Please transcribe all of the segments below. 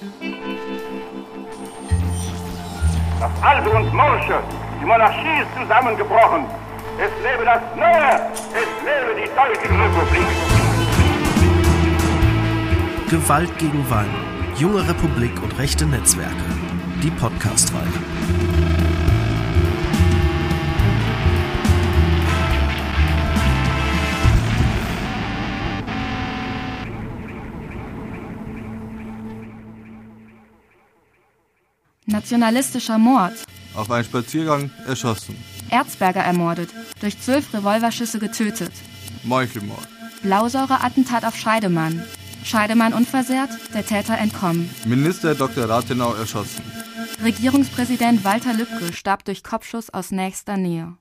Das Alte und Morsche, die Monarchie ist zusammengebrochen. Es lebe das Neue, es lebe die Deutsche Republik. Gewalt gegen Wahlen, junge Republik und rechte Netzwerke. Die Podcast-Reihe. Nationalistischer Mord. Auf einen Spaziergang erschossen. Erzberger ermordet. Durch zwölf Revolverschüsse getötet. Meuchelmord. Blausäureattentat auf Scheidemann. Scheidemann unversehrt, der Täter entkommen. Minister Dr. Rathenau erschossen. Regierungspräsident Walter Lübcke starb durch Kopfschuss aus nächster Nähe.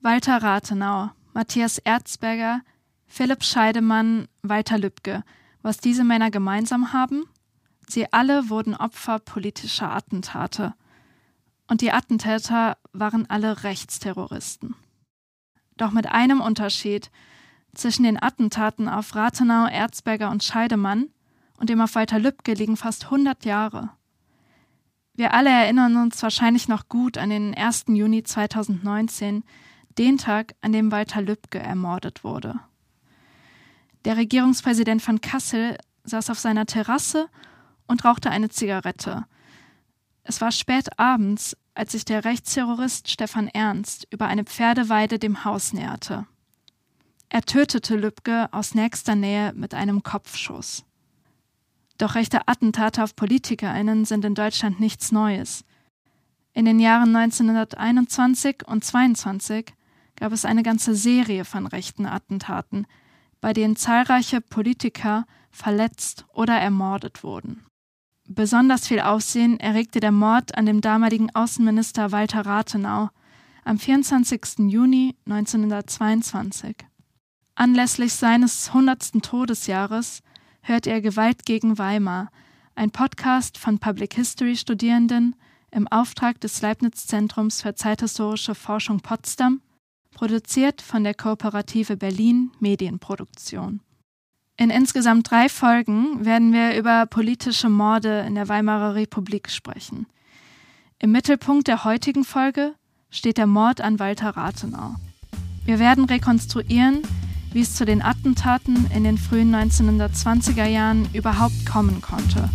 Walter Rathenau, Matthias Erzberger, Philipp Scheidemann, Walter Lübcke. Was diese Männer gemeinsam haben? Sie alle wurden Opfer politischer Attentate. Und die Attentäter waren alle Rechtsterroristen. Doch mit einem Unterschied. Zwischen den Attentaten auf Rathenau, Erzberger und Scheidemann und dem auf Walter Lübcke liegen fast 100 Jahre. Wir alle erinnern uns wahrscheinlich noch gut an den 1. Juni 2019, den Tag, an dem Walter Lübcke ermordet wurde. Der Regierungspräsident von Kassel saß auf seiner Terrasse und rauchte eine Zigarette. Es war spät abends, als sich der Rechtsterrorist Stefan Ernst über eine Pferdeweide dem Haus näherte. Er tötete Lübcke aus nächster Nähe mit einem Kopfschuss. Doch rechte Attentate auf PolitikerInnen sind in Deutschland nichts Neues. In den Jahren 1921 und 22 gab es eine ganze Serie von rechten Attentaten, bei denen zahlreiche Politiker verletzt oder ermordet wurden. Besonders viel Aufsehen erregte der Mord an dem damaligen Außenminister Walter Rathenau am 24. Juni 1922. Anlässlich seines 100. Todesjahres hört er Gewalt gegen Weimar, ein Podcast von Public History Studierenden im Auftrag des Leibniz Zentrums für zeithistorische Forschung Potsdam, produziert von der Kooperative Berlin Medienproduktion. In insgesamt drei Folgen werden wir über politische Morde in der Weimarer Republik sprechen. Im Mittelpunkt der heutigen Folge steht der Mord an Walter Rathenau. Wir werden rekonstruieren, wie es zu den Attentaten in den frühen 1920er Jahren überhaupt kommen konnte.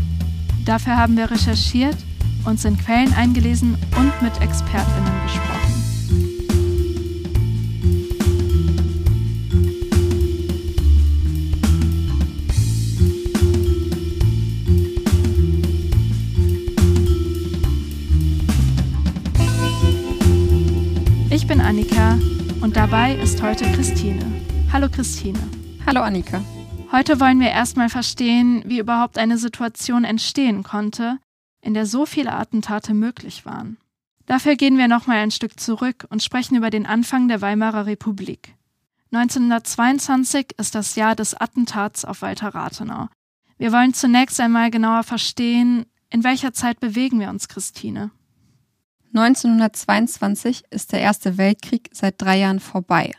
Dafür haben wir recherchiert, uns in Quellen eingelesen und mit Expertinnen gesprochen. Dabei ist heute Christine. Hallo Christine. Hallo Annika. Heute wollen wir erstmal verstehen, wie überhaupt eine Situation entstehen konnte, in der so viele Attentate möglich waren. Dafür gehen wir nochmal ein Stück zurück und sprechen über den Anfang der Weimarer Republik. 1922 ist das Jahr des Attentats auf Walter Rathenau. Wir wollen zunächst einmal genauer verstehen, in welcher Zeit bewegen wir uns, Christine? 1922 ist der Erste Weltkrieg seit drei Jahren vorbei.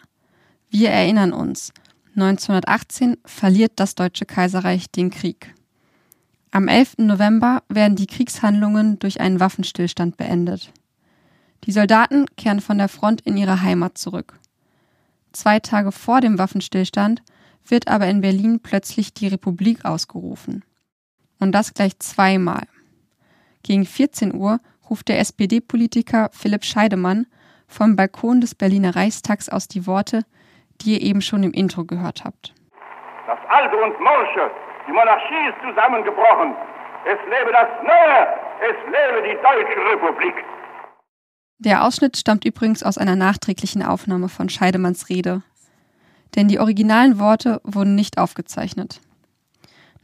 Wir erinnern uns, 1918 verliert das Deutsche Kaiserreich den Krieg. Am 11. November werden die Kriegshandlungen durch einen Waffenstillstand beendet. Die Soldaten kehren von der Front in ihre Heimat zurück. Zwei Tage vor dem Waffenstillstand wird aber in Berlin plötzlich die Republik ausgerufen. Und das gleich zweimal. Gegen 14 Uhr ruft der SPD-Politiker Philipp Scheidemann vom Balkon des Berliner Reichstags aus die Worte, die ihr eben schon im Intro gehört habt. Das Alte und Morsche, die Monarchie ist zusammengebrochen. Es lebe das Neue, es lebe die Deutsche Republik. Der Ausschnitt stammt übrigens aus einer nachträglichen Aufnahme von Scheidemanns Rede. Denn die originalen Worte wurden nicht aufgezeichnet.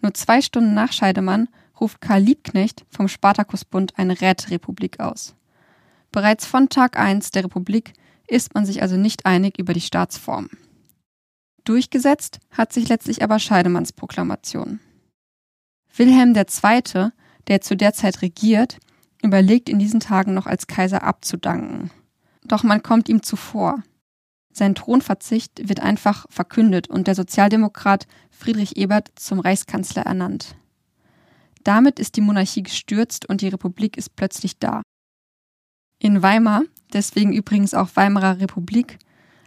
Nur zwei Stunden nach Scheidemann ruft Karl Liebknecht vom Spartakusbund eine Räterepublik aus. Bereits von Tag 1 der Republik ist man sich also nicht einig über die Staatsform. Durchgesetzt hat sich letztlich aber Scheidemanns Proklamation. Wilhelm II., der zu der Zeit regiert, überlegt in diesen Tagen noch als Kaiser abzudanken. Doch man kommt ihm zuvor. Sein Thronverzicht wird einfach verkündet und der Sozialdemokrat Friedrich Ebert zum Reichskanzler ernannt. Damit ist die Monarchie gestürzt und die Republik ist plötzlich da. In Weimar, deswegen übrigens auch Weimarer Republik,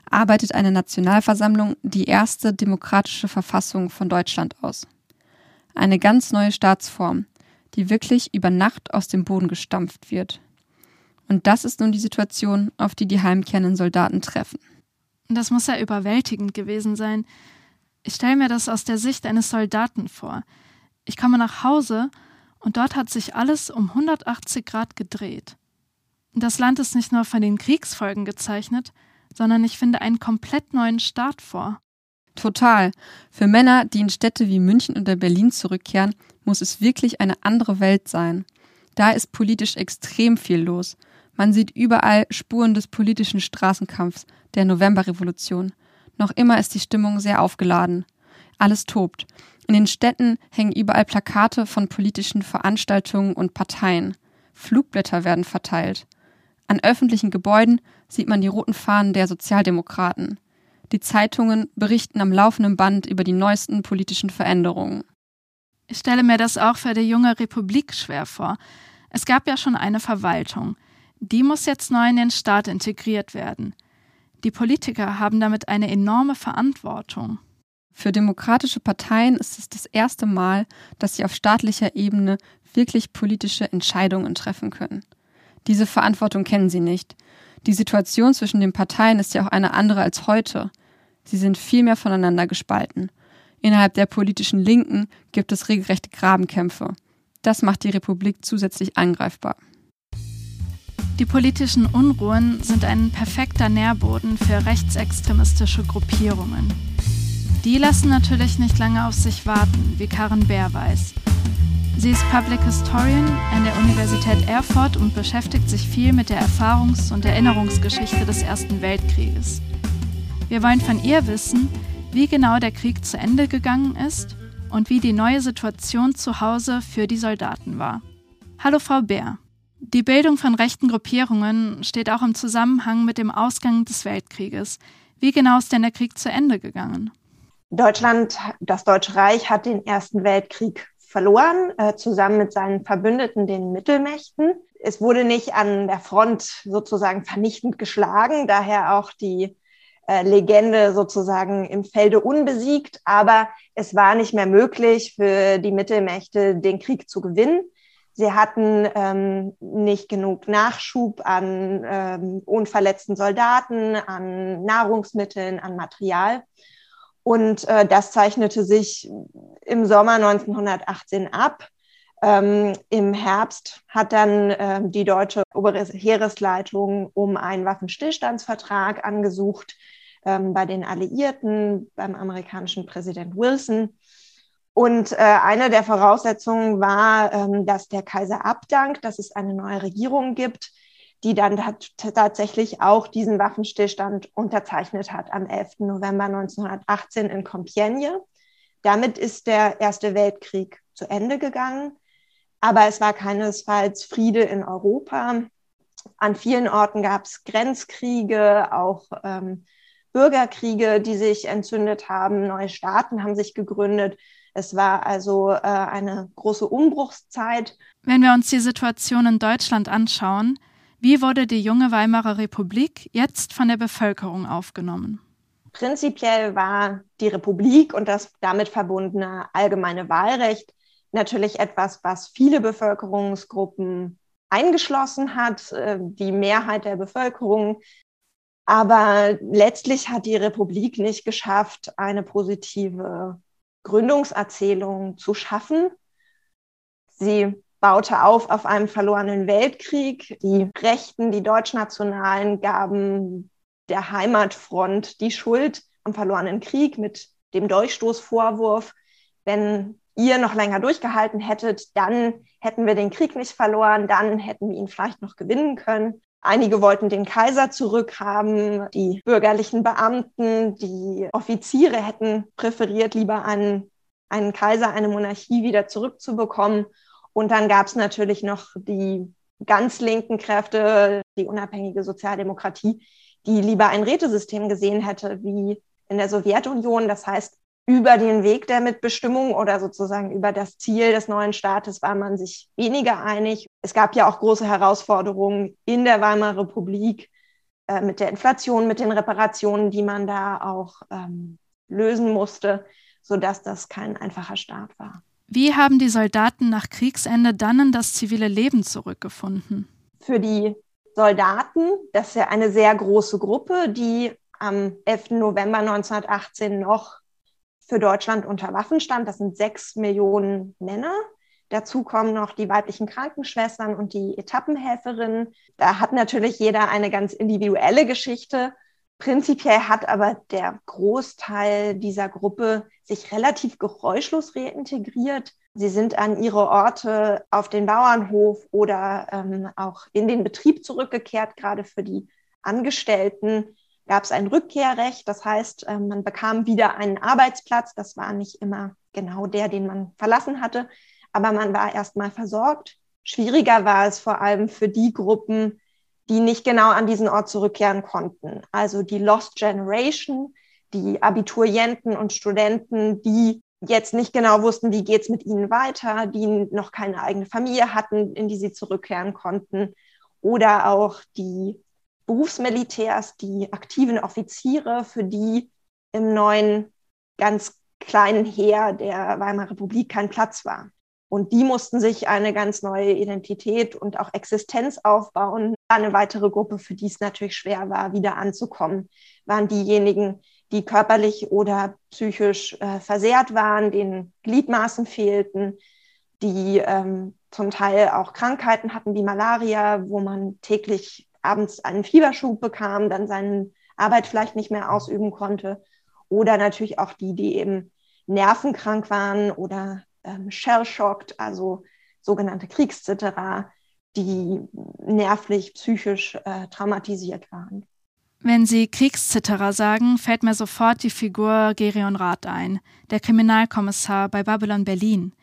arbeitet eine Nationalversammlung die erste demokratische Verfassung von Deutschland aus. Eine ganz neue Staatsform, die wirklich über Nacht aus dem Boden gestampft wird. Und das ist nun die Situation, auf die die heimkehrenden Soldaten treffen. Das muss ja überwältigend gewesen sein. Ich stelle mir das aus der Sicht eines Soldaten vor. Ich komme nach Hause und dort hat sich alles um 180 Grad gedreht. Das Land ist nicht nur von den Kriegsfolgen gezeichnet, sondern ich finde einen komplett neuen Start vor. Total. Für Männer, die in Städte wie München oder Berlin zurückkehren, muss es wirklich eine andere Welt sein. Da ist politisch extrem viel los. Man sieht überall Spuren des politischen Straßenkampfs, der Novemberrevolution. Noch immer ist die Stimmung sehr aufgeladen. Alles tobt. In den Städten hängen überall Plakate von politischen Veranstaltungen und Parteien. Flugblätter werden verteilt. An öffentlichen Gebäuden sieht man die roten Fahnen der Sozialdemokraten. Die Zeitungen berichten am laufenden Band über die neuesten politischen Veränderungen. Ich stelle mir das auch für die junge Republik schwer vor. Es gab ja schon eine Verwaltung. Die muss jetzt neu in den Staat integriert werden. Die Politiker haben damit eine enorme Verantwortung. Für demokratische Parteien ist es das erste Mal, dass sie auf staatlicher Ebene wirklich politische Entscheidungen treffen können. Diese Verantwortung kennen sie nicht. Die Situation zwischen den Parteien ist ja auch eine andere als heute. Sie sind viel mehr voneinander gespalten. Innerhalb der politischen Linken gibt es regelrechte Grabenkämpfe. Das macht die Republik zusätzlich angreifbar. Die politischen Unruhen sind ein perfekter Nährboden für rechtsextremistische Gruppierungen. Die lassen natürlich nicht lange auf sich warten, wie Karen Bär weiß. Sie ist Public Historian an der Universität Erfurt und beschäftigt sich viel mit der Erfahrungs- und Erinnerungsgeschichte des Ersten Weltkrieges. Wir wollen von ihr wissen, wie genau der Krieg zu Ende gegangen ist und wie die neue Situation zu Hause für die Soldaten war. Hallo Frau Bär. Die Bildung von rechten Gruppierungen steht auch im Zusammenhang mit dem Ausgang des Weltkrieges. Wie genau ist denn der Krieg zu Ende gegangen? Deutschland, das Deutsche Reich hat den Ersten Weltkrieg verloren, äh, zusammen mit seinen Verbündeten, den Mittelmächten. Es wurde nicht an der Front sozusagen vernichtend geschlagen, daher auch die äh, Legende sozusagen im Felde unbesiegt, aber es war nicht mehr möglich für die Mittelmächte, den Krieg zu gewinnen. Sie hatten ähm, nicht genug Nachschub an ähm, unverletzten Soldaten, an Nahrungsmitteln, an Material. Und äh, das zeichnete sich im Sommer 1918 ab. Ähm, Im Herbst hat dann äh, die deutsche obere Heeresleitung um einen Waffenstillstandsvertrag angesucht ähm, bei den Alliierten, beim amerikanischen Präsident Wilson. Und äh, eine der Voraussetzungen war, ähm, dass der Kaiser abdankt, dass es eine neue Regierung gibt, die dann tatsächlich auch diesen Waffenstillstand unterzeichnet hat am 11. November 1918 in Compiègne. Damit ist der Erste Weltkrieg zu Ende gegangen. Aber es war keinesfalls Friede in Europa. An vielen Orten gab es Grenzkriege, auch ähm, Bürgerkriege, die sich entzündet haben. Neue Staaten haben sich gegründet. Es war also äh, eine große Umbruchszeit. Wenn wir uns die Situation in Deutschland anschauen, wie wurde die junge Weimarer Republik jetzt von der Bevölkerung aufgenommen? Prinzipiell war die Republik und das damit verbundene allgemeine Wahlrecht natürlich etwas, was viele Bevölkerungsgruppen eingeschlossen hat, äh, die Mehrheit der Bevölkerung. Aber letztlich hat die Republik nicht geschafft, eine positive Gründungserzählung zu schaffen. Sie baute auf auf einem verlorenen Weltkrieg. Die Rechten, die Deutschnationalen gaben der Heimatfront die Schuld am verlorenen Krieg mit dem Durchstoßvorwurf, wenn ihr noch länger durchgehalten hättet, dann hätten wir den Krieg nicht verloren, dann hätten wir ihn vielleicht noch gewinnen können. Einige wollten den Kaiser zurückhaben, die bürgerlichen Beamten, die Offiziere hätten präferiert, lieber einen, einen Kaiser, eine Monarchie wieder zurückzubekommen. Und dann gab es natürlich noch die ganz linken Kräfte, die unabhängige Sozialdemokratie, die lieber ein Rätesystem gesehen hätte wie in der Sowjetunion. Das heißt, über den Weg der Mitbestimmung oder sozusagen über das Ziel des neuen Staates war man sich weniger einig. Es gab ja auch große Herausforderungen in der Weimarer Republik äh, mit der Inflation, mit den Reparationen, die man da auch ähm, lösen musste, sodass das kein einfacher Start war. Wie haben die Soldaten nach Kriegsende dann in das zivile Leben zurückgefunden? Für die Soldaten, das ist ja eine sehr große Gruppe, die am 11. November 1918 noch für Deutschland unter Waffen stand. Das sind sechs Millionen Männer. Dazu kommen noch die weiblichen Krankenschwestern und die Etappenhelferinnen. Da hat natürlich jeder eine ganz individuelle Geschichte. Prinzipiell hat aber der Großteil dieser Gruppe sich relativ geräuschlos reintegriert. Sie sind an ihre Orte auf den Bauernhof oder ähm, auch in den Betrieb zurückgekehrt, gerade für die Angestellten gab es ein Rückkehrrecht. Das heißt, äh, man bekam wieder einen Arbeitsplatz. Das war nicht immer genau der, den man verlassen hatte, aber man war erstmal versorgt. Schwieriger war es vor allem für die Gruppen, die nicht genau an diesen Ort zurückkehren konnten. Also die Lost Generation, die Abiturienten und Studenten, die jetzt nicht genau wussten, wie geht's mit ihnen weiter, die noch keine eigene Familie hatten, in die sie zurückkehren konnten. Oder auch die Berufsmilitärs, die aktiven Offiziere, für die im neuen ganz kleinen Heer der Weimarer Republik kein Platz war. Und die mussten sich eine ganz neue Identität und auch Existenz aufbauen. Eine weitere Gruppe, für die es natürlich schwer war, wieder anzukommen, waren diejenigen, die körperlich oder psychisch äh, versehrt waren, denen Gliedmaßen fehlten, die ähm, zum Teil auch Krankheiten hatten wie Malaria, wo man täglich abends einen Fieberschub bekam, dann seine Arbeit vielleicht nicht mehr ausüben konnte. Oder natürlich auch die, die eben nervenkrank waren oder ähm, shell-shocked, also sogenannte Kriegszitterer, die nervlich, psychisch äh, traumatisiert waren. Wenn Sie Kriegszitterer sagen, fällt mir sofort die Figur Gerion Rath ein, der Kriminalkommissar bei Babylon Berlin.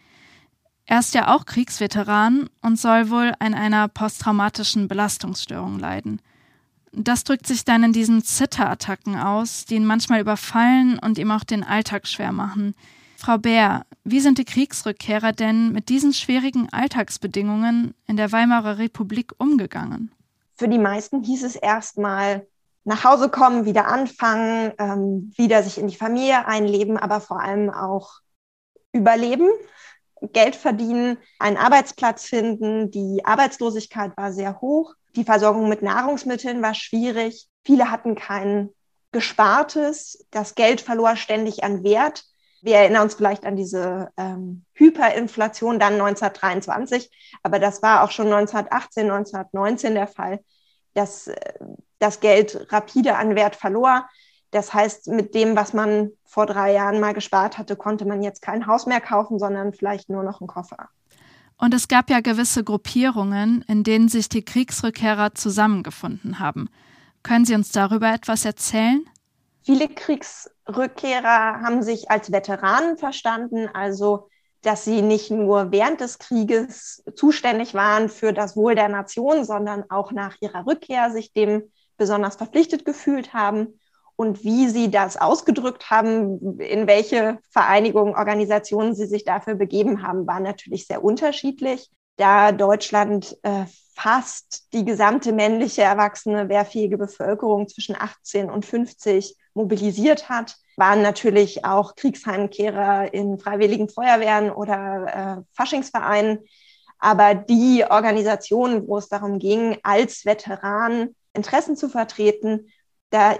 Er ist ja auch Kriegsveteran und soll wohl an einer posttraumatischen Belastungsstörung leiden. Das drückt sich dann in diesen Zitterattacken aus, die ihn manchmal überfallen und ihm auch den Alltag schwer machen. Frau Bär, wie sind die Kriegsrückkehrer denn mit diesen schwierigen Alltagsbedingungen in der Weimarer Republik umgegangen? Für die meisten hieß es erstmal nach Hause kommen, wieder anfangen, ähm, wieder sich in die Familie einleben, aber vor allem auch überleben. Geld verdienen, einen Arbeitsplatz finden. Die Arbeitslosigkeit war sehr hoch. Die Versorgung mit Nahrungsmitteln war schwierig. Viele hatten kein Gespartes. Das Geld verlor ständig an Wert. Wir erinnern uns vielleicht an diese ähm, Hyperinflation dann 1923, aber das war auch schon 1918, 1919 der Fall, dass äh, das Geld rapide an Wert verlor. Das heißt, mit dem, was man vor drei Jahren mal gespart hatte, konnte man jetzt kein Haus mehr kaufen, sondern vielleicht nur noch einen Koffer. Und es gab ja gewisse Gruppierungen, in denen sich die Kriegsrückkehrer zusammengefunden haben. Können Sie uns darüber etwas erzählen? Viele Kriegsrückkehrer haben sich als Veteranen verstanden, also dass sie nicht nur während des Krieges zuständig waren für das Wohl der Nation, sondern auch nach ihrer Rückkehr sich dem besonders verpflichtet gefühlt haben und wie sie das ausgedrückt haben, in welche Vereinigungen, Organisationen sie sich dafür begeben haben, war natürlich sehr unterschiedlich. Da Deutschland äh, fast die gesamte männliche erwachsene wehrfähige Bevölkerung zwischen 18 und 50 mobilisiert hat, waren natürlich auch Kriegsheimkehrer in freiwilligen Feuerwehren oder äh, Faschingsvereinen. Aber die Organisationen, wo es darum ging, als Veteran Interessen zu vertreten, da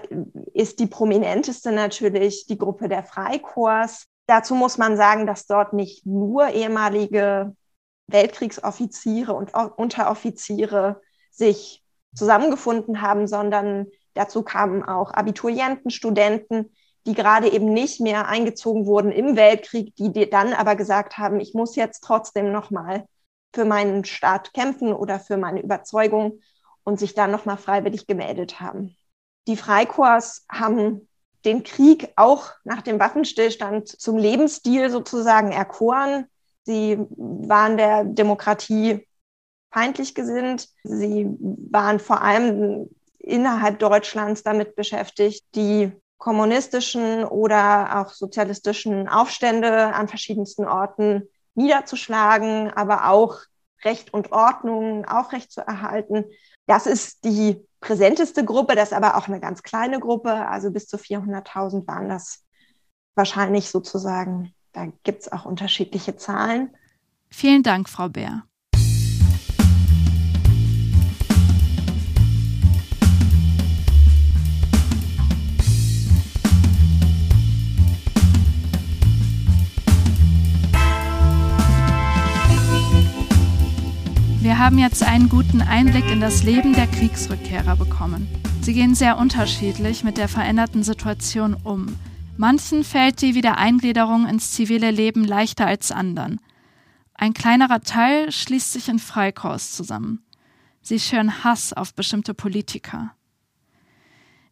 ist die prominenteste natürlich die Gruppe der Freikorps. Dazu muss man sagen, dass dort nicht nur ehemalige Weltkriegsoffiziere und Unteroffiziere sich zusammengefunden haben, sondern dazu kamen auch Abiturienten, Studenten, die gerade eben nicht mehr eingezogen wurden im Weltkrieg, die dann aber gesagt haben, ich muss jetzt trotzdem nochmal für meinen Staat kämpfen oder für meine Überzeugung und sich dann nochmal freiwillig gemeldet haben. Die Freikorps haben den Krieg auch nach dem Waffenstillstand zum Lebensstil sozusagen erkoren. Sie waren der Demokratie feindlich gesinnt. Sie waren vor allem innerhalb Deutschlands damit beschäftigt, die kommunistischen oder auch sozialistischen Aufstände an verschiedensten Orten niederzuschlagen, aber auch Recht und Ordnung aufrecht zu erhalten. Das ist die präsenteste Gruppe, das ist aber auch eine ganz kleine Gruppe, also bis zu 400.000 waren das wahrscheinlich sozusagen. Da gibt es auch unterschiedliche Zahlen. Vielen Dank, Frau Bär. Wir haben jetzt einen guten Einblick in das Leben der Kriegsrückkehrer bekommen. Sie gehen sehr unterschiedlich mit der veränderten Situation um. Manchen fällt die Wiedereingliederung ins zivile Leben leichter als anderen. Ein kleinerer Teil schließt sich in Freikorps zusammen. Sie schüren Hass auf bestimmte Politiker.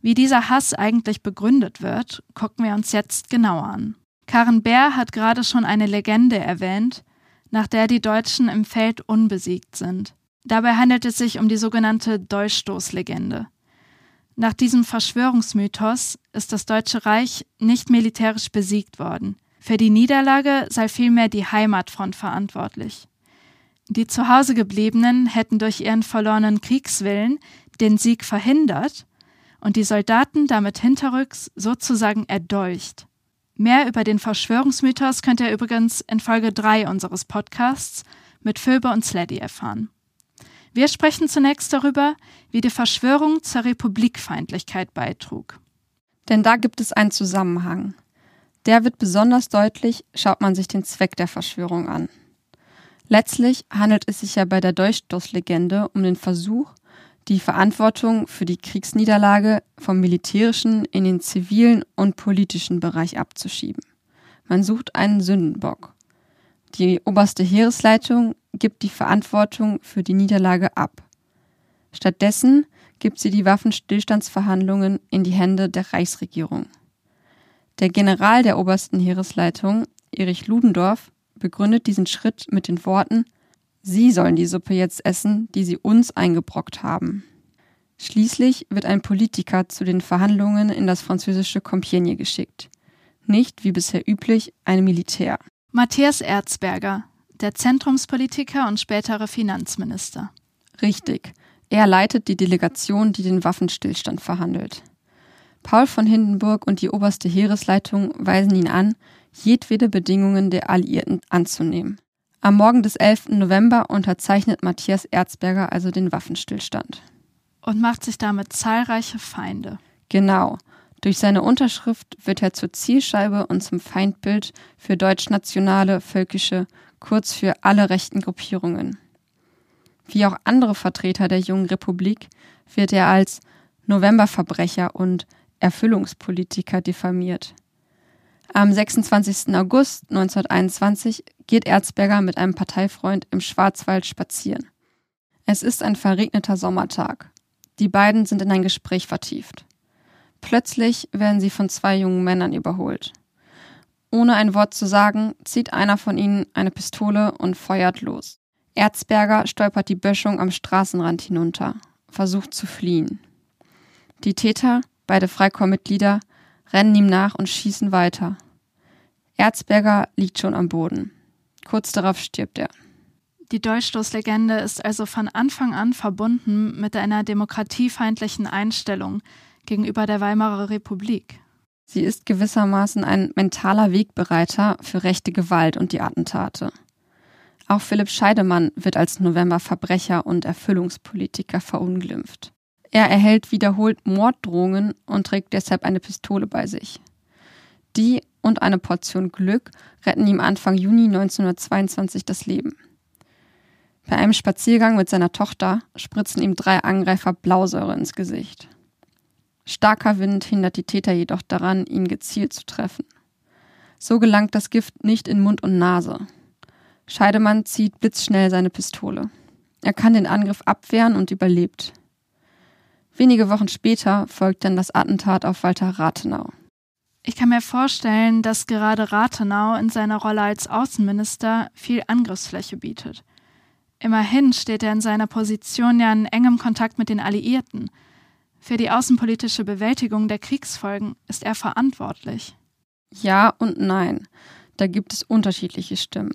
Wie dieser Hass eigentlich begründet wird, gucken wir uns jetzt genauer an. Karen Bär hat gerade schon eine Legende erwähnt, nach der die Deutschen im Feld unbesiegt sind. Dabei handelt es sich um die sogenannte Dolchstoßlegende. Nach diesem Verschwörungsmythos ist das Deutsche Reich nicht militärisch besiegt worden. Für die Niederlage sei vielmehr die Heimatfront verantwortlich. Die zu Hause gebliebenen hätten durch ihren verlorenen Kriegswillen den Sieg verhindert und die Soldaten damit hinterrücks sozusagen erdolcht. Mehr über den Verschwörungsmythos könnt ihr übrigens in Folge 3 unseres Podcasts mit Phoebe und Sladdy erfahren. Wir sprechen zunächst darüber, wie die Verschwörung zur Republikfeindlichkeit beitrug. Denn da gibt es einen Zusammenhang. Der wird besonders deutlich, schaut man sich den Zweck der Verschwörung an. Letztlich handelt es sich ja bei der Dolchstoßlegende um den Versuch, die Verantwortung für die Kriegsniederlage vom militärischen in den zivilen und politischen Bereich abzuschieben. Man sucht einen Sündenbock. Die oberste Heeresleitung gibt die Verantwortung für die Niederlage ab. Stattdessen gibt sie die Waffenstillstandsverhandlungen in die Hände der Reichsregierung. Der General der obersten Heeresleitung, Erich Ludendorff, begründet diesen Schritt mit den Worten Sie sollen die Suppe jetzt essen, die sie uns eingebrockt haben. Schließlich wird ein Politiker zu den Verhandlungen in das französische Compiègne geschickt. Nicht, wie bisher üblich, ein Militär. Matthias Erzberger, der Zentrumspolitiker und spätere Finanzminister. Richtig. Er leitet die Delegation, die den Waffenstillstand verhandelt. Paul von Hindenburg und die oberste Heeresleitung weisen ihn an, jedwede Bedingungen der Alliierten anzunehmen. Am Morgen des 11. November unterzeichnet Matthias Erzberger also den Waffenstillstand. Und macht sich damit zahlreiche Feinde. Genau. Durch seine Unterschrift wird er zur Zielscheibe und zum Feindbild für deutschnationale, völkische, kurz für alle rechten Gruppierungen. Wie auch andere Vertreter der jungen Republik wird er als Novemberverbrecher und Erfüllungspolitiker diffamiert. Am 26. August 1921 geht Erzberger mit einem Parteifreund im Schwarzwald spazieren. Es ist ein verregneter Sommertag. Die beiden sind in ein Gespräch vertieft. Plötzlich werden sie von zwei jungen Männern überholt. Ohne ein Wort zu sagen, zieht einer von ihnen eine Pistole und feuert los. Erzberger stolpert die Böschung am Straßenrand hinunter, versucht zu fliehen. Die Täter, beide Freikorpsmitglieder, rennen ihm nach und schießen weiter. Erzberger liegt schon am Boden. Kurz darauf stirbt er. Die Dolchstoßlegende ist also von Anfang an verbunden mit einer demokratiefeindlichen Einstellung gegenüber der Weimarer Republik. Sie ist gewissermaßen ein mentaler Wegbereiter für rechte Gewalt und die Attentate. Auch Philipp Scheidemann wird als Novemberverbrecher und Erfüllungspolitiker verunglimpft. Er erhält wiederholt Morddrohungen und trägt deshalb eine Pistole bei sich. Die und eine Portion Glück retten ihm Anfang Juni 1922 das Leben. Bei einem Spaziergang mit seiner Tochter spritzen ihm drei Angreifer Blausäure ins Gesicht. Starker Wind hindert die Täter jedoch daran, ihn gezielt zu treffen. So gelangt das Gift nicht in Mund und Nase. Scheidemann zieht blitzschnell seine Pistole. Er kann den Angriff abwehren und überlebt. Wenige Wochen später folgt dann das Attentat auf Walter Rathenau. Ich kann mir vorstellen, dass gerade Rathenau in seiner Rolle als Außenminister viel Angriffsfläche bietet. Immerhin steht er in seiner Position ja in engem Kontakt mit den Alliierten. Für die außenpolitische Bewältigung der Kriegsfolgen ist er verantwortlich. Ja und nein. Da gibt es unterschiedliche Stimmen.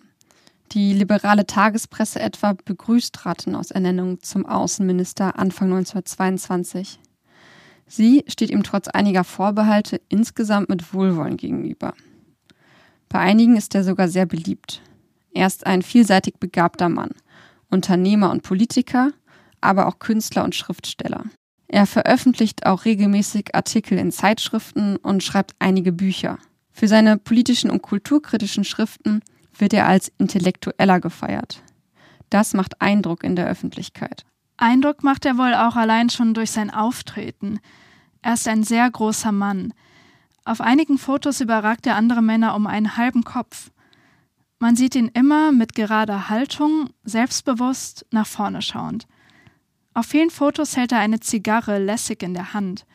Die liberale Tagespresse etwa begrüßt Rathenaus Ernennung zum Außenminister Anfang 1922. Sie steht ihm trotz einiger Vorbehalte insgesamt mit Wohlwollen gegenüber. Bei einigen ist er sogar sehr beliebt. Er ist ein vielseitig begabter Mann, Unternehmer und Politiker, aber auch Künstler und Schriftsteller. Er veröffentlicht auch regelmäßig Artikel in Zeitschriften und schreibt einige Bücher. Für seine politischen und kulturkritischen Schriften wird er als Intellektueller gefeiert. Das macht Eindruck in der Öffentlichkeit. Eindruck macht er wohl auch allein schon durch sein Auftreten. Er ist ein sehr großer Mann. Auf einigen Fotos überragt er andere Männer um einen halben Kopf. Man sieht ihn immer mit gerader Haltung, selbstbewusst, nach vorne schauend. Auf vielen Fotos hält er eine Zigarre lässig in der Hand.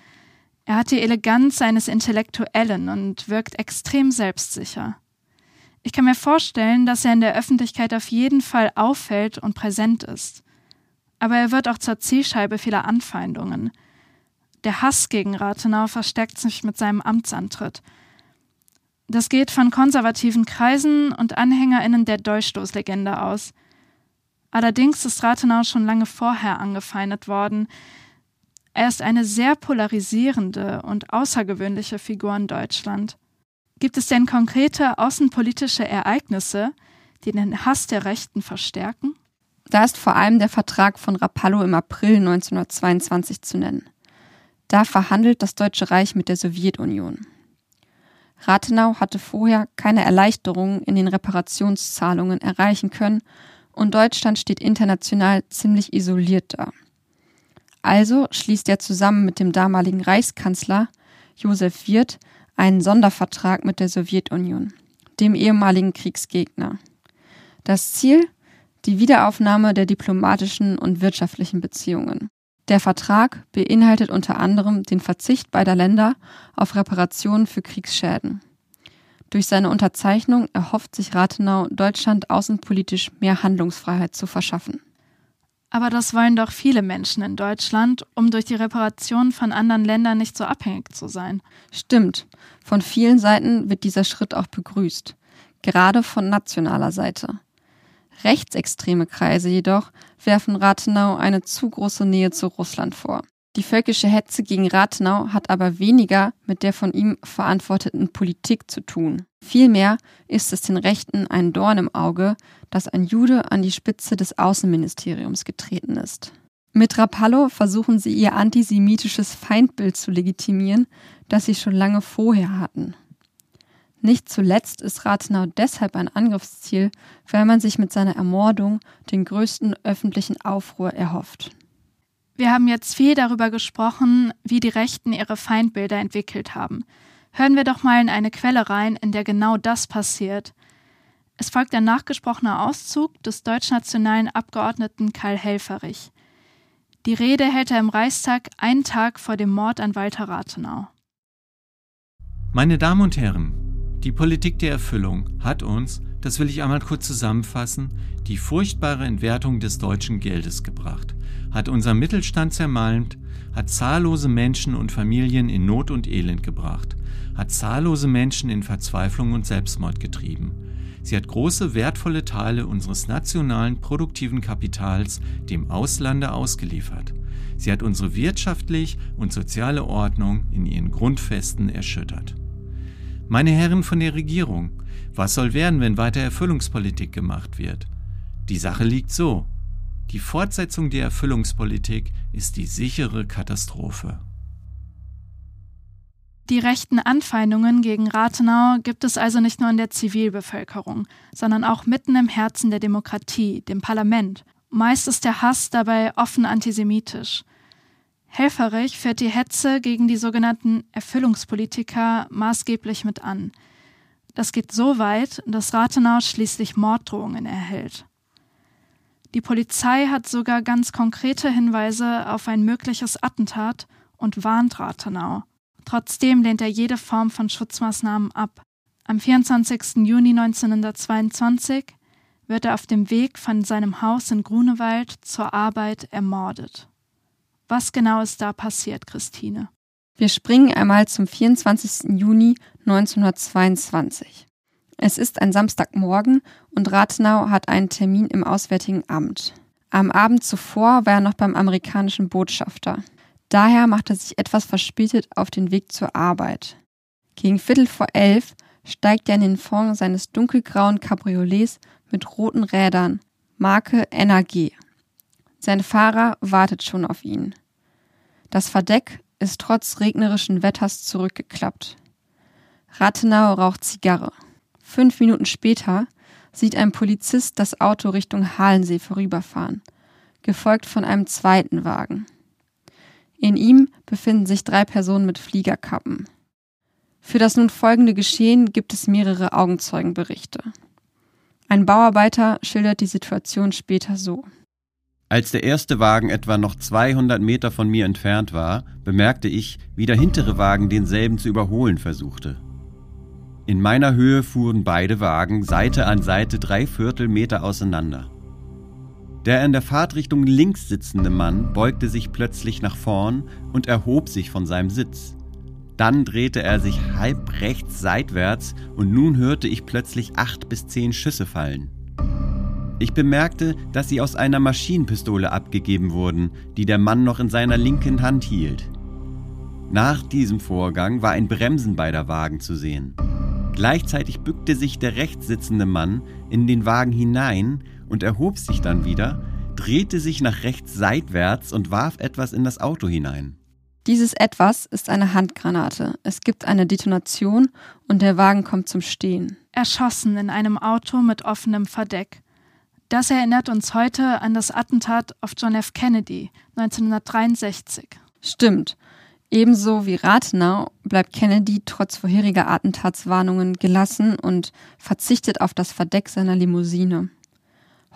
Er hat die Eleganz eines Intellektuellen und wirkt extrem selbstsicher. Ich kann mir vorstellen, dass er in der Öffentlichkeit auf jeden Fall auffällt und präsent ist. Aber er wird auch zur Zielscheibe vieler Anfeindungen. Der Hass gegen Rathenau verstärkt sich mit seinem Amtsantritt. Das geht von konservativen Kreisen und AnhängerInnen der Dolchstoßlegende aus. Allerdings ist Rathenau schon lange vorher angefeindet worden. Er ist eine sehr polarisierende und außergewöhnliche Figur in Deutschland. Gibt es denn konkrete außenpolitische Ereignisse, die den Hass der Rechten verstärken? Da ist vor allem der Vertrag von Rapallo im April 1922 zu nennen. Da verhandelt das Deutsche Reich mit der Sowjetunion. Rathenau hatte vorher keine Erleichterungen in den Reparationszahlungen erreichen können und Deutschland steht international ziemlich isoliert da. Also schließt er zusammen mit dem damaligen Reichskanzler Josef Wirth einen Sondervertrag mit der Sowjetunion, dem ehemaligen Kriegsgegner. Das Ziel? Die Wiederaufnahme der diplomatischen und wirtschaftlichen Beziehungen. Der Vertrag beinhaltet unter anderem den Verzicht beider Länder auf Reparationen für Kriegsschäden. Durch seine Unterzeichnung erhofft sich Rathenau, Deutschland außenpolitisch mehr Handlungsfreiheit zu verschaffen. Aber das wollen doch viele Menschen in Deutschland, um durch die Reparation von anderen Ländern nicht so abhängig zu sein. Stimmt. Von vielen Seiten wird dieser Schritt auch begrüßt. Gerade von nationaler Seite. Rechtsextreme Kreise jedoch werfen Rathenau eine zu große Nähe zu Russland vor. Die völkische Hetze gegen Rathenau hat aber weniger mit der von ihm verantworteten Politik zu tun. Vielmehr ist es den Rechten ein Dorn im Auge, dass ein Jude an die Spitze des Außenministeriums getreten ist. Mit Rapallo versuchen sie ihr antisemitisches Feindbild zu legitimieren, das sie schon lange vorher hatten. Nicht zuletzt ist Rathenau deshalb ein Angriffsziel, weil man sich mit seiner Ermordung den größten öffentlichen Aufruhr erhofft. Wir haben jetzt viel darüber gesprochen, wie die Rechten ihre Feindbilder entwickelt haben. Hören wir doch mal in eine Quelle rein, in der genau das passiert. Es folgt ein nachgesprochener Auszug des deutschnationalen Abgeordneten Karl Helferich. Die Rede hält er im Reichstag einen Tag vor dem Mord an Walter Rathenau. Meine Damen und Herren, die Politik der Erfüllung hat uns, das will ich einmal kurz zusammenfassen, die furchtbare Entwertung des deutschen Geldes gebracht hat unser Mittelstand zermalmt, hat zahllose Menschen und Familien in Not und Elend gebracht, hat zahllose Menschen in Verzweiflung und Selbstmord getrieben. Sie hat große wertvolle Teile unseres nationalen produktiven Kapitals dem Auslande ausgeliefert. Sie hat unsere wirtschaftlich und soziale Ordnung in ihren Grundfesten erschüttert. Meine Herren von der Regierung, was soll werden, wenn weiter Erfüllungspolitik gemacht wird? Die Sache liegt so. Die Fortsetzung der Erfüllungspolitik ist die sichere Katastrophe. Die rechten Anfeindungen gegen Rathenau gibt es also nicht nur in der Zivilbevölkerung, sondern auch mitten im Herzen der Demokratie, dem Parlament. Meist ist der Hass dabei offen antisemitisch. Helferich führt die Hetze gegen die sogenannten Erfüllungspolitiker maßgeblich mit an. Das geht so weit, dass Rathenau schließlich Morddrohungen erhält. Die Polizei hat sogar ganz konkrete Hinweise auf ein mögliches Attentat und warnt Rathenau. Trotzdem lehnt er jede Form von Schutzmaßnahmen ab. Am 24. Juni 1922 wird er auf dem Weg von seinem Haus in Grunewald zur Arbeit ermordet. Was genau ist da passiert, Christine? Wir springen einmal zum 24. Juni 1922. Es ist ein Samstagmorgen und Rathenau hat einen Termin im Auswärtigen Amt. Am Abend zuvor war er noch beim amerikanischen Botschafter. Daher macht er sich etwas verspätet auf den Weg zur Arbeit. Gegen Viertel vor elf steigt er in den Fond seines dunkelgrauen Cabriolets mit roten Rädern, Marke NAG. Sein Fahrer wartet schon auf ihn. Das Verdeck ist trotz regnerischen Wetters zurückgeklappt. Rathenau raucht Zigarre. Fünf Minuten später sieht ein Polizist das Auto Richtung Halensee vorüberfahren, gefolgt von einem zweiten Wagen. In ihm befinden sich drei Personen mit Fliegerkappen. Für das nun folgende Geschehen gibt es mehrere Augenzeugenberichte. Ein Bauarbeiter schildert die Situation später so. Als der erste Wagen etwa noch 200 Meter von mir entfernt war, bemerkte ich, wie der hintere Wagen denselben zu überholen versuchte. In meiner Höhe fuhren beide Wagen Seite an Seite drei Viertel Meter auseinander. Der in der Fahrtrichtung links sitzende Mann beugte sich plötzlich nach vorn und erhob sich von seinem Sitz. Dann drehte er sich halb rechts seitwärts und nun hörte ich plötzlich acht bis zehn Schüsse fallen. Ich bemerkte, dass sie aus einer Maschinenpistole abgegeben wurden, die der Mann noch in seiner linken Hand hielt. Nach diesem Vorgang war ein Bremsen beider Wagen zu sehen. Gleichzeitig bückte sich der rechts sitzende Mann in den Wagen hinein und erhob sich dann wieder, drehte sich nach rechts seitwärts und warf etwas in das Auto hinein. Dieses Etwas ist eine Handgranate. Es gibt eine Detonation und der Wagen kommt zum Stehen. Erschossen in einem Auto mit offenem Verdeck. Das erinnert uns heute an das Attentat auf John F. Kennedy 1963. Stimmt. Ebenso wie Rathenau bleibt Kennedy trotz vorheriger Attentatswarnungen gelassen und verzichtet auf das Verdeck seiner Limousine.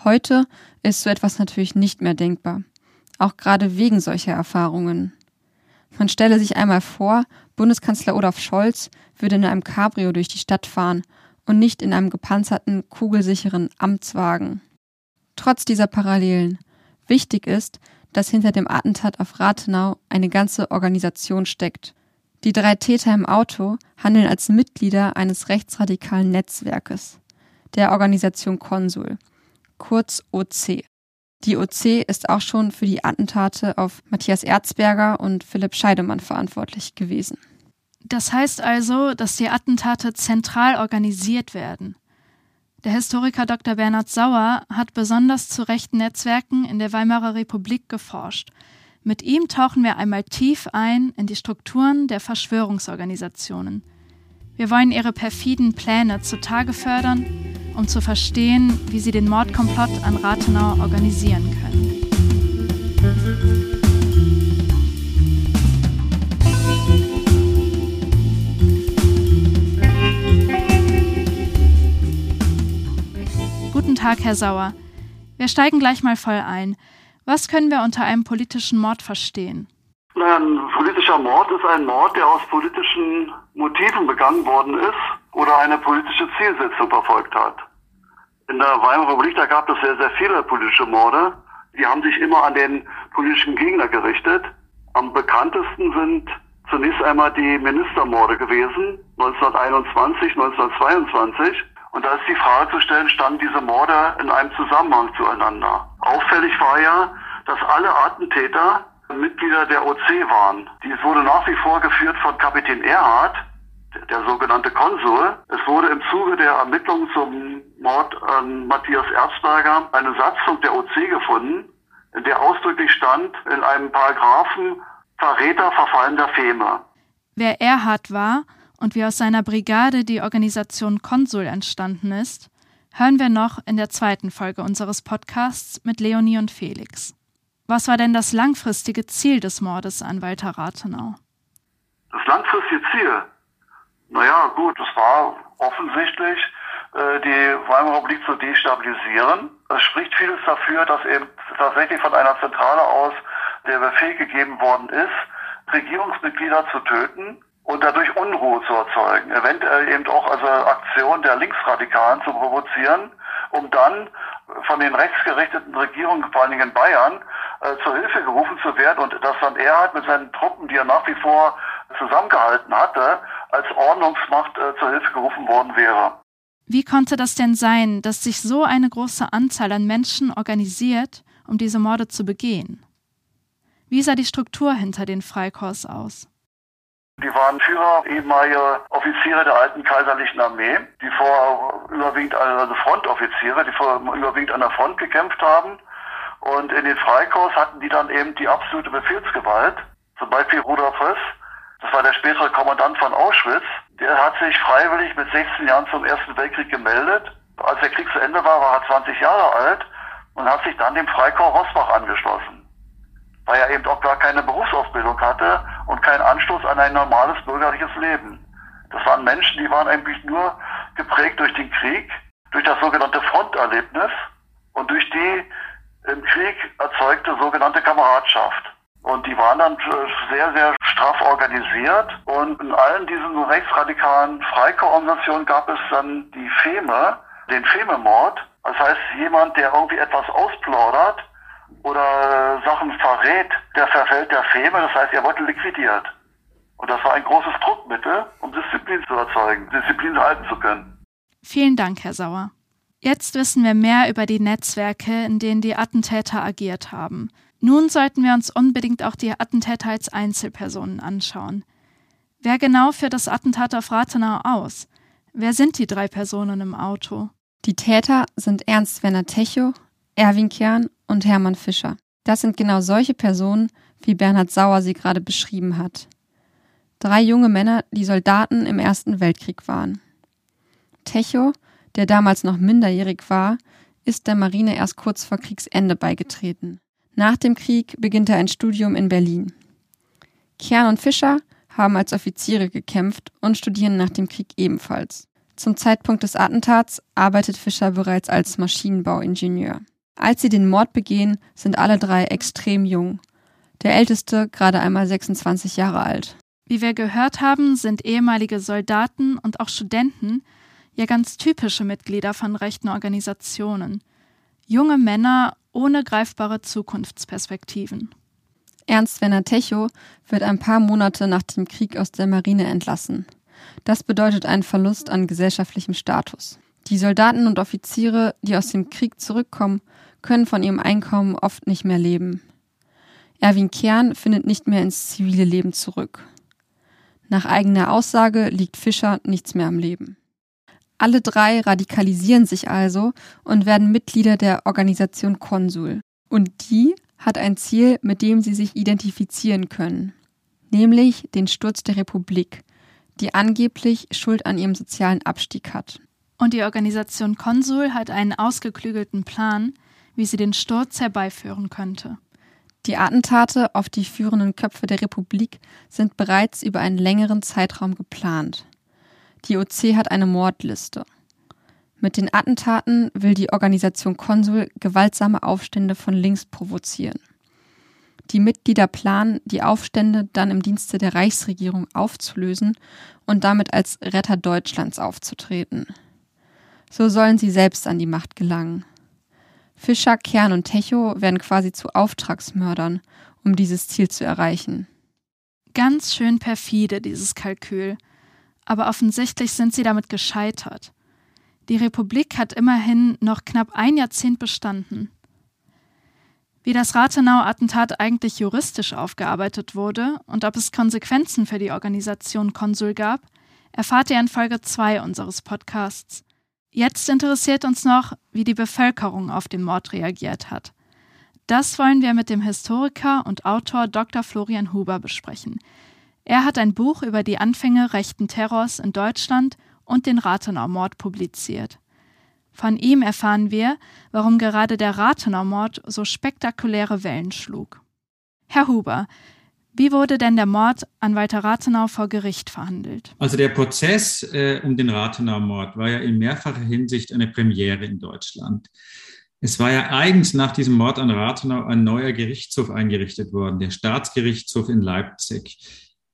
Heute ist so etwas natürlich nicht mehr denkbar, auch gerade wegen solcher Erfahrungen. Man stelle sich einmal vor, Bundeskanzler Olaf Scholz würde in einem Cabrio durch die Stadt fahren und nicht in einem gepanzerten, kugelsicheren Amtswagen. Trotz dieser Parallelen. Wichtig ist, dass hinter dem Attentat auf Rathenau eine ganze Organisation steckt. Die drei Täter im Auto handeln als Mitglieder eines rechtsradikalen Netzwerkes, der Organisation Konsul, kurz OC. Die OC ist auch schon für die Attentate auf Matthias Erzberger und Philipp Scheidemann verantwortlich gewesen. Das heißt also, dass die Attentate zentral organisiert werden. Der Historiker Dr. Bernhard Sauer hat besonders zu rechten Netzwerken in der Weimarer Republik geforscht. Mit ihm tauchen wir einmal tief ein in die Strukturen der Verschwörungsorganisationen. Wir wollen ihre perfiden Pläne zutage fördern, um zu verstehen, wie sie den Mordkomplott an Rathenau organisieren können. Guten Tag, Herr Sauer. Wir steigen gleich mal voll ein. Was können wir unter einem politischen Mord verstehen? Ein politischer Mord ist ein Mord, der aus politischen Motiven begangen worden ist oder eine politische Zielsetzung verfolgt hat. In der Weimarer Republik, da gab es sehr, sehr viele politische Morde. Die haben sich immer an den politischen Gegner gerichtet. Am bekanntesten sind zunächst einmal die Ministermorde gewesen, 1921, 1922. Und da ist die Frage zu stellen, standen diese Morde in einem Zusammenhang zueinander? Auffällig war ja, dass alle Attentäter Mitglieder der OC waren. Dies wurde nach wie vor geführt von Kapitän Erhard, der sogenannte Konsul. Es wurde im Zuge der Ermittlungen zum Mord an Matthias Erzberger eine Satzung der OC gefunden, in der ausdrücklich stand, in einem Paragraphen Verräter verfallender Feme. Wer Erhard war, und wie aus seiner Brigade die Organisation Konsul entstanden ist, hören wir noch in der zweiten Folge unseres Podcasts mit Leonie und Felix. Was war denn das langfristige Ziel des Mordes an Walter Rathenau? Das langfristige Ziel? Naja, gut, es war offensichtlich, äh, die Weimarer Republik zu destabilisieren. Es spricht vieles dafür, dass eben tatsächlich von einer Zentrale aus der Befehl gegeben worden ist, Regierungsmitglieder zu töten und dadurch Unruhe zu erzeugen, eventuell eben auch also Aktionen der Linksradikalen zu provozieren, um dann von den rechtsgerichteten Regierungen, vor allen Dingen in Bayern, äh, zur Hilfe gerufen zu werden und dass dann er halt mit seinen Truppen, die er nach wie vor zusammengehalten hatte, als Ordnungsmacht äh, zur Hilfe gerufen worden wäre. Wie konnte das denn sein, dass sich so eine große Anzahl an Menschen organisiert, um diese Morde zu begehen? Wie sah die Struktur hinter den Freikorps aus? Die waren Führer, ehemalige Offiziere der alten kaiserlichen Armee, die vor überwiegend, also Frontoffiziere, die vor überwiegend an der Front gekämpft haben. Und in den Freikorps hatten die dann eben die absolute Befehlsgewalt. Zum Beispiel Rudolf Höss, das war der spätere Kommandant von Auschwitz, der hat sich freiwillig mit 16 Jahren zum Ersten Weltkrieg gemeldet. Als der Krieg zu Ende war, war er 20 Jahre alt und hat sich dann dem Freikorps Rosbach angeschlossen weil er eben auch gar keine Berufsausbildung hatte und keinen Anstoß an ein normales bürgerliches Leben. Das waren Menschen, die waren eigentlich nur geprägt durch den Krieg, durch das sogenannte Fronterlebnis und durch die im Krieg erzeugte sogenannte Kameradschaft. Und die waren dann sehr, sehr straff organisiert. Und in allen diesen rechtsradikalen Freikorpsorganisationen gab es dann die Feme, den Fememord. Das heißt, jemand, der irgendwie etwas ausplaudert, oder Sachen verrät, der verfällt der Feme. Das heißt, er wurde liquidiert. Und das war ein großes Druckmittel, um Disziplin zu erzeugen, Disziplin halten zu können. Vielen Dank, Herr Sauer. Jetzt wissen wir mehr über die Netzwerke, in denen die Attentäter agiert haben. Nun sollten wir uns unbedingt auch die Attentäter als Einzelpersonen anschauen. Wer genau führt das Attentat auf Rathenau aus? Wer sind die drei Personen im Auto? Die Täter sind Ernst Werner Techow, Erwin Kern und Hermann Fischer. Das sind genau solche Personen, wie Bernhard Sauer sie gerade beschrieben hat. Drei junge Männer, die Soldaten im Ersten Weltkrieg waren. Techo, der damals noch minderjährig war, ist der Marine erst kurz vor Kriegsende beigetreten. Nach dem Krieg beginnt er ein Studium in Berlin. Kern und Fischer haben als Offiziere gekämpft und studieren nach dem Krieg ebenfalls. Zum Zeitpunkt des Attentats arbeitet Fischer bereits als Maschinenbauingenieur. Als sie den Mord begehen, sind alle drei extrem jung. Der älteste gerade einmal 26 Jahre alt. Wie wir gehört haben, sind ehemalige Soldaten und auch Studenten ja ganz typische Mitglieder von rechten Organisationen. Junge Männer ohne greifbare Zukunftsperspektiven. Ernst Werner Techow wird ein paar Monate nach dem Krieg aus der Marine entlassen. Das bedeutet einen Verlust an gesellschaftlichem Status. Die Soldaten und Offiziere, die aus dem Krieg zurückkommen, können von ihrem Einkommen oft nicht mehr leben. Erwin Kern findet nicht mehr ins zivile Leben zurück. Nach eigener Aussage liegt Fischer nichts mehr am Leben. Alle drei radikalisieren sich also und werden Mitglieder der Organisation Konsul. Und die hat ein Ziel, mit dem sie sich identifizieren können, nämlich den Sturz der Republik, die angeblich Schuld an ihrem sozialen Abstieg hat. Und die Organisation Konsul hat einen ausgeklügelten Plan, wie sie den Sturz herbeiführen könnte. Die Attentate auf die führenden Köpfe der Republik sind bereits über einen längeren Zeitraum geplant. Die OC hat eine Mordliste. Mit den Attentaten will die Organisation Konsul gewaltsame Aufstände von links provozieren. Die Mitglieder planen, die Aufstände dann im Dienste der Reichsregierung aufzulösen und damit als Retter Deutschlands aufzutreten. So sollen sie selbst an die Macht gelangen. Fischer, Kern und Techo werden quasi zu Auftragsmördern, um dieses Ziel zu erreichen. Ganz schön perfide, dieses Kalkül. Aber offensichtlich sind sie damit gescheitert. Die Republik hat immerhin noch knapp ein Jahrzehnt bestanden. Wie das Rathenau-Attentat eigentlich juristisch aufgearbeitet wurde und ob es Konsequenzen für die Organisation Konsul gab, erfahrt ihr in Folge 2 unseres Podcasts. Jetzt interessiert uns noch, wie die Bevölkerung auf den Mord reagiert hat. Das wollen wir mit dem Historiker und Autor Dr. Florian Huber besprechen. Er hat ein Buch über die Anfänge rechten Terrors in Deutschland und den Rathenau-Mord publiziert. Von ihm erfahren wir, warum gerade der Rathenau-Mord so spektakuläre Wellen schlug. Herr Huber, wie wurde denn der Mord an Walter Rathenau vor Gericht verhandelt? Also der Prozess äh, um den Rathenau-Mord war ja in mehrfacher Hinsicht eine Premiere in Deutschland. Es war ja eigens nach diesem Mord an Rathenau ein neuer Gerichtshof eingerichtet worden, der Staatsgerichtshof in Leipzig.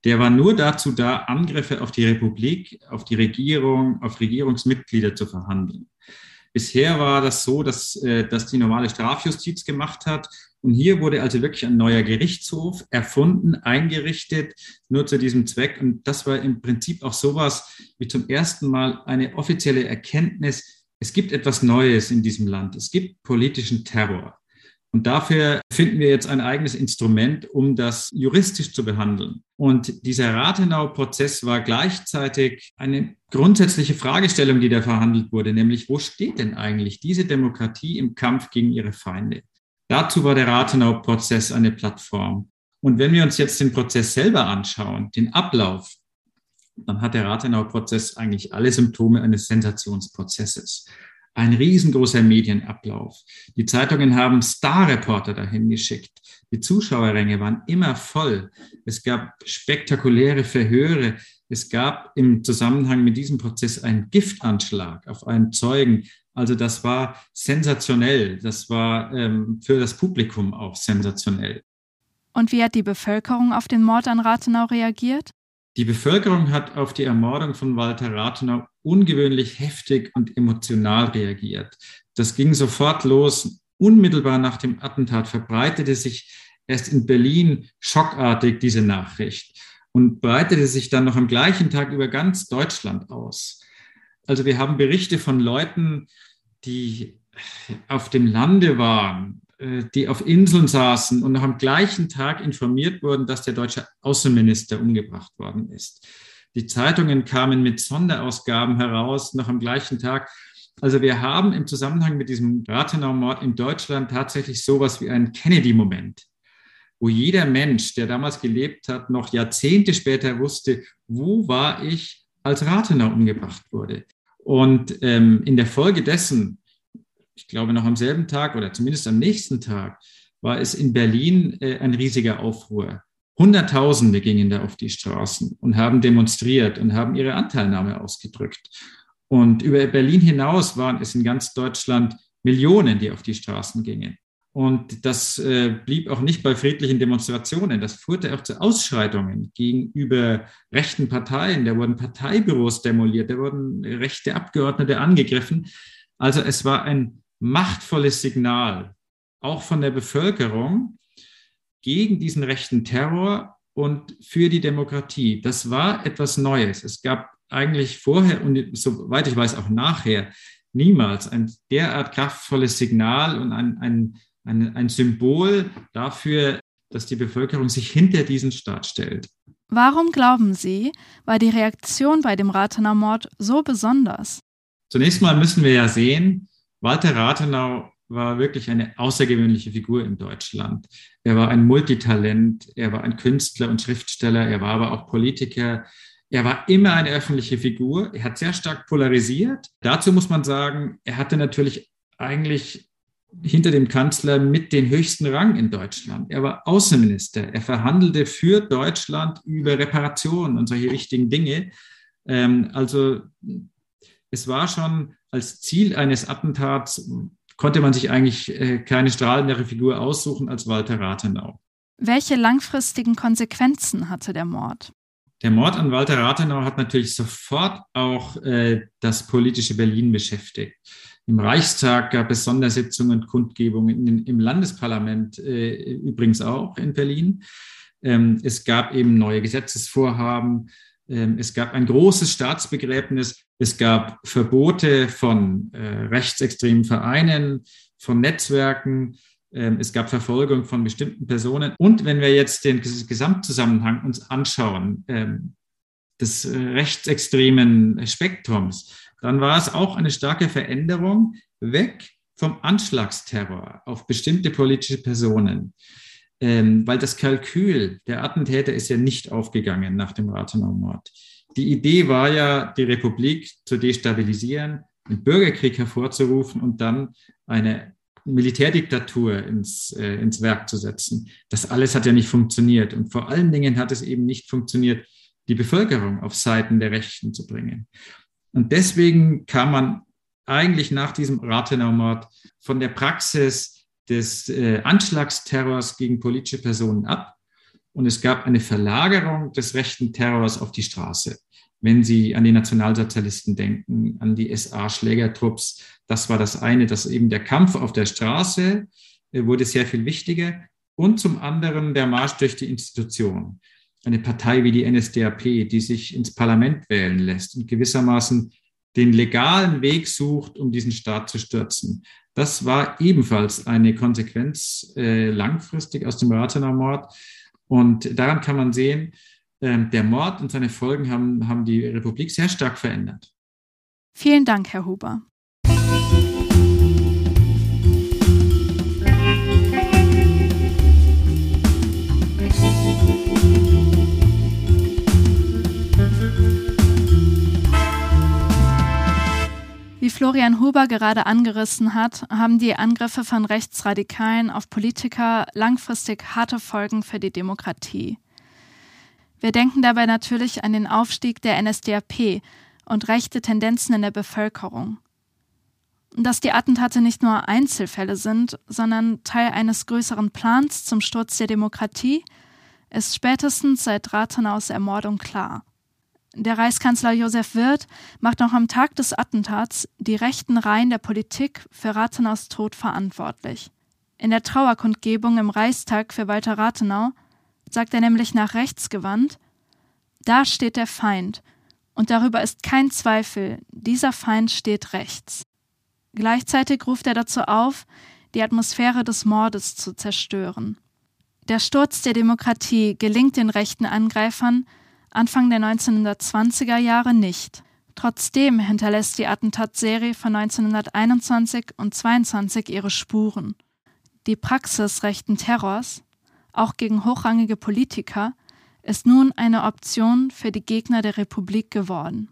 Der war nur dazu da, Angriffe auf die Republik, auf die Regierung, auf Regierungsmitglieder zu verhandeln. Bisher war das so, dass, äh, dass die normale Strafjustiz gemacht hat Und hier wurde also wirklich ein neuer Gerichtshof erfunden, eingerichtet, nur zu diesem Zweck. Und das war im Prinzip auch sowas wie zum ersten Mal eine offizielle Erkenntnis, es gibt etwas Neues in diesem Land. Es gibt politischen Terror. Und dafür finden wir jetzt ein eigenes Instrument, um das juristisch zu behandeln. Und dieser Rathenau-Prozess war gleichzeitig eine grundsätzliche Fragestellung, die da verhandelt wurde, nämlich wo steht denn eigentlich diese Demokratie im Kampf gegen ihre Feinde? Dazu war der Rathenau-Prozess eine Plattform. Und wenn wir uns jetzt den Prozess selber anschauen, den Ablauf, dann hat der Rathenau-Prozess eigentlich alle Symptome eines Sensationsprozesses ein riesengroßer Medienablauf. Die Zeitungen haben Starreporter dahin geschickt. Die Zuschauerränge waren immer voll. Es gab spektakuläre Verhöre. Es gab im Zusammenhang mit diesem Prozess einen Giftanschlag auf einen Zeugen. Also das war sensationell. Das war ähm, für das Publikum auch sensationell. Und wie hat die Bevölkerung auf den Mord an Rathenau reagiert? Die Bevölkerung hat auf die Ermordung von Walter Rathenau ungewöhnlich heftig und emotional reagiert. Das ging sofort los. Unmittelbar nach dem Attentat verbreitete sich erst in Berlin schockartig diese Nachricht und breitete sich dann noch am gleichen Tag über ganz Deutschland aus. Also wir haben Berichte von Leuten, die auf dem Lande waren, die auf Inseln saßen und noch am gleichen Tag informiert wurden, dass der deutsche Außenminister umgebracht worden ist. Die Zeitungen kamen mit Sonderausgaben heraus, noch am gleichen Tag. Also wir haben im Zusammenhang mit diesem Rathenau-Mord in Deutschland tatsächlich sowas wie einen Kennedy-Moment, wo jeder Mensch, der damals gelebt hat, noch Jahrzehnte später wusste, wo war ich, als Rathenau umgebracht wurde. Und ähm, in der Folge dessen ich glaube noch am selben Tag oder zumindest am nächsten Tag, war es in Berlin äh, ein riesiger Aufruhr. Hunderttausende gingen da auf die Straßen und haben demonstriert und haben ihre Anteilnahme ausgedrückt. Und über Berlin hinaus waren es in ganz Deutschland Millionen, die auf die Straßen gingen. Und das äh, blieb auch nicht bei friedlichen Demonstrationen. Das führte auch zu Ausschreitungen gegenüber rechten Parteien. Da wurden Parteibüros demoliert, da wurden rechte Abgeordnete angegriffen. Also es war ein machtvolles Signal, auch von der Bevölkerung, gegen diesen rechten Terror und für die Demokratie. Das war etwas Neues. Es gab eigentlich vorher und soweit ich weiß auch nachher niemals ein derart kraftvolles Signal und ein, ein, ein, ein Symbol dafür, dass die Bevölkerung sich hinter diesen Staat stellt. Warum glauben Sie, war die Reaktion bei dem Rathener Mord so besonders? Zunächst mal müssen wir ja sehen, Walter Rathenau war wirklich eine außergewöhnliche Figur in Deutschland. Er war ein Multitalent, er war ein Künstler und Schriftsteller, er war aber auch Politiker. Er war immer eine öffentliche Figur. Er hat sehr stark polarisiert. Dazu muss man sagen, er hatte natürlich eigentlich hinter dem Kanzler mit den höchsten Rang in Deutschland. Er war Außenminister. Er verhandelte für Deutschland über Reparationen und solche wichtigen Dinge. Ähm, also es war schon als Ziel eines Attentats, konnte man sich eigentlich äh, keine strahlendere Figur aussuchen als Walter Rathenau. Welche langfristigen Konsequenzen hatte der Mord? Der Mord an Walter Rathenau hat natürlich sofort auch äh, das politische Berlin beschäftigt. Im Reichstag gab es Sondersitzungen und Kundgebungen, in, im Landesparlament äh, übrigens auch in Berlin. Ähm, es gab eben neue Gesetzesvorhaben. Ähm, es gab ein großes Staatsbegräbnis. Es gab Verbote von äh, rechtsextremen Vereinen, von Netzwerken. Ähm, es gab Verfolgung von bestimmten Personen. Und wenn wir jetzt den Gesamtzusammenhang uns anschauen, ähm, des äh, rechtsextremen Spektrums, dann war es auch eine starke Veränderung weg vom Anschlagsterror auf bestimmte politische Personen ähm, weil das Kalkül der Attentäter ist ja nicht aufgegangen nach dem Rathenau-Mord. Die Idee war ja, die Republik zu destabilisieren, einen Bürgerkrieg hervorzurufen und dann eine Militärdiktatur ins, äh, ins Werk zu setzen. Das alles hat ja nicht funktioniert. Und vor allen Dingen hat es eben nicht funktioniert, die Bevölkerung auf Seiten der Rechten zu bringen. Und deswegen kam man eigentlich nach diesem Rathenau-Mord von der Praxis des äh, Anschlagsterrors gegen politische Personen ab und es gab eine Verlagerung des rechten Terrors auf die Straße. Wenn Sie an die Nationalsozialisten denken, an die SA-Schlägertrupps, das war das eine, dass eben der Kampf auf der Straße äh, wurde sehr viel wichtiger. Und zum anderen der Marsch durch die Institution. Eine Partei wie die NSDAP, die sich ins Parlament wählen lässt und gewissermaßen den legalen Weg sucht, um diesen Staat zu stürzen. Das war ebenfalls eine Konsequenz äh, langfristig aus dem Rathenau-Mord. Und daran kann man sehen, äh, der Mord und seine Folgen haben, haben die Republik sehr stark verändert. Vielen Dank, Herr Huber. Florian Huber gerade angerissen hat, haben die Angriffe von Rechtsradikalen auf Politiker langfristig harte Folgen für die Demokratie. Wir denken dabei natürlich an den Aufstieg der NSDAP und rechte Tendenzen in der Bevölkerung. Dass die Attentate nicht nur Einzelfälle sind, sondern Teil eines größeren Plans zum Sturz der Demokratie, ist spätestens seit Rathenaus Ermordung klar. Der Reichskanzler Josef Wirth macht noch am Tag des Attentats die rechten Reihen der Politik für Rathenaus Tod verantwortlich. In der Trauerkundgebung im Reichstag für Walter Rathenau sagt er nämlich nach rechts gewandt, da steht der Feind, und darüber ist kein Zweifel, dieser Feind steht rechts. Gleichzeitig ruft er dazu auf, die Atmosphäre des Mordes zu zerstören. Der Sturz der Demokratie gelingt den rechten Angreifern Anfang der 1920er Jahre nicht. Trotzdem hinterlässt die Attentatsserie von 1921 und 22 ihre Spuren. Die Praxis rechten Terrors, auch gegen hochrangige Politiker, ist nun eine Option für die Gegner der Republik geworden.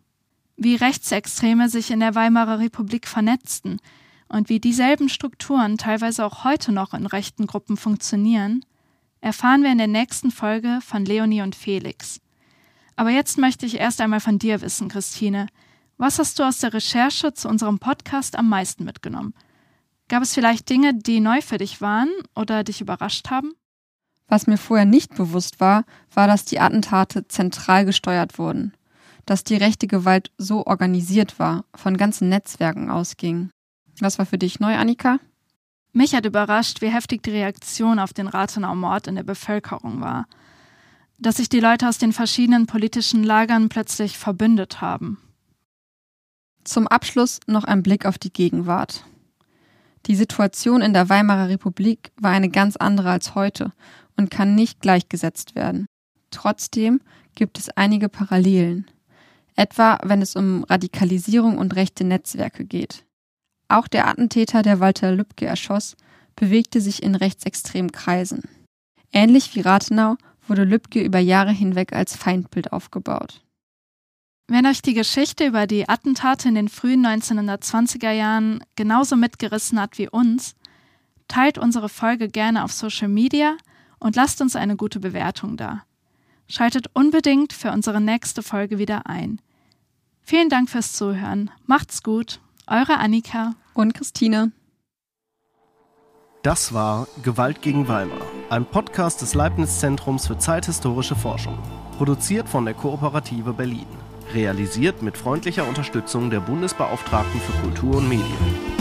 Wie Rechtsextreme sich in der Weimarer Republik vernetzten und wie dieselben Strukturen teilweise auch heute noch in rechten Gruppen funktionieren, erfahren wir in der nächsten Folge von Leonie und Felix. Aber jetzt möchte ich erst einmal von dir wissen, Christine. Was hast du aus der Recherche zu unserem Podcast am meisten mitgenommen? Gab es vielleicht Dinge, die neu für dich waren oder dich überrascht haben? Was mir vorher nicht bewusst war, war, dass die Attentate zentral gesteuert wurden. Dass die rechte Gewalt so organisiert war, von ganzen Netzwerken ausging. Was war für dich neu, Annika? Mich hat überrascht, wie heftig die Reaktion auf den Rathenau-Mord in der Bevölkerung war dass sich die Leute aus den verschiedenen politischen Lagern plötzlich verbündet haben. Zum Abschluss noch ein Blick auf die Gegenwart. Die Situation in der Weimarer Republik war eine ganz andere als heute und kann nicht gleichgesetzt werden. Trotzdem gibt es einige Parallelen, etwa wenn es um Radikalisierung und rechte Netzwerke geht. Auch der Attentäter, der Walter Lübcke erschoss, bewegte sich in rechtsextremen Kreisen. Ähnlich wie Rathenau wurde Lübcke über Jahre hinweg als Feindbild aufgebaut. Wenn euch die Geschichte über die Attentate in den frühen 1920er Jahren genauso mitgerissen hat wie uns, teilt unsere Folge gerne auf Social Media und lasst uns eine gute Bewertung da. Schaltet unbedingt für unsere nächste Folge wieder ein. Vielen Dank fürs Zuhören. Macht's gut. Eure Annika und Christine. Das war Gewalt gegen Weimar, ein Podcast des Leibniz-Zentrums für zeithistorische Forschung. Produziert von der Kooperative Berlin. Realisiert mit freundlicher Unterstützung der Bundesbeauftragten für Kultur und Medien.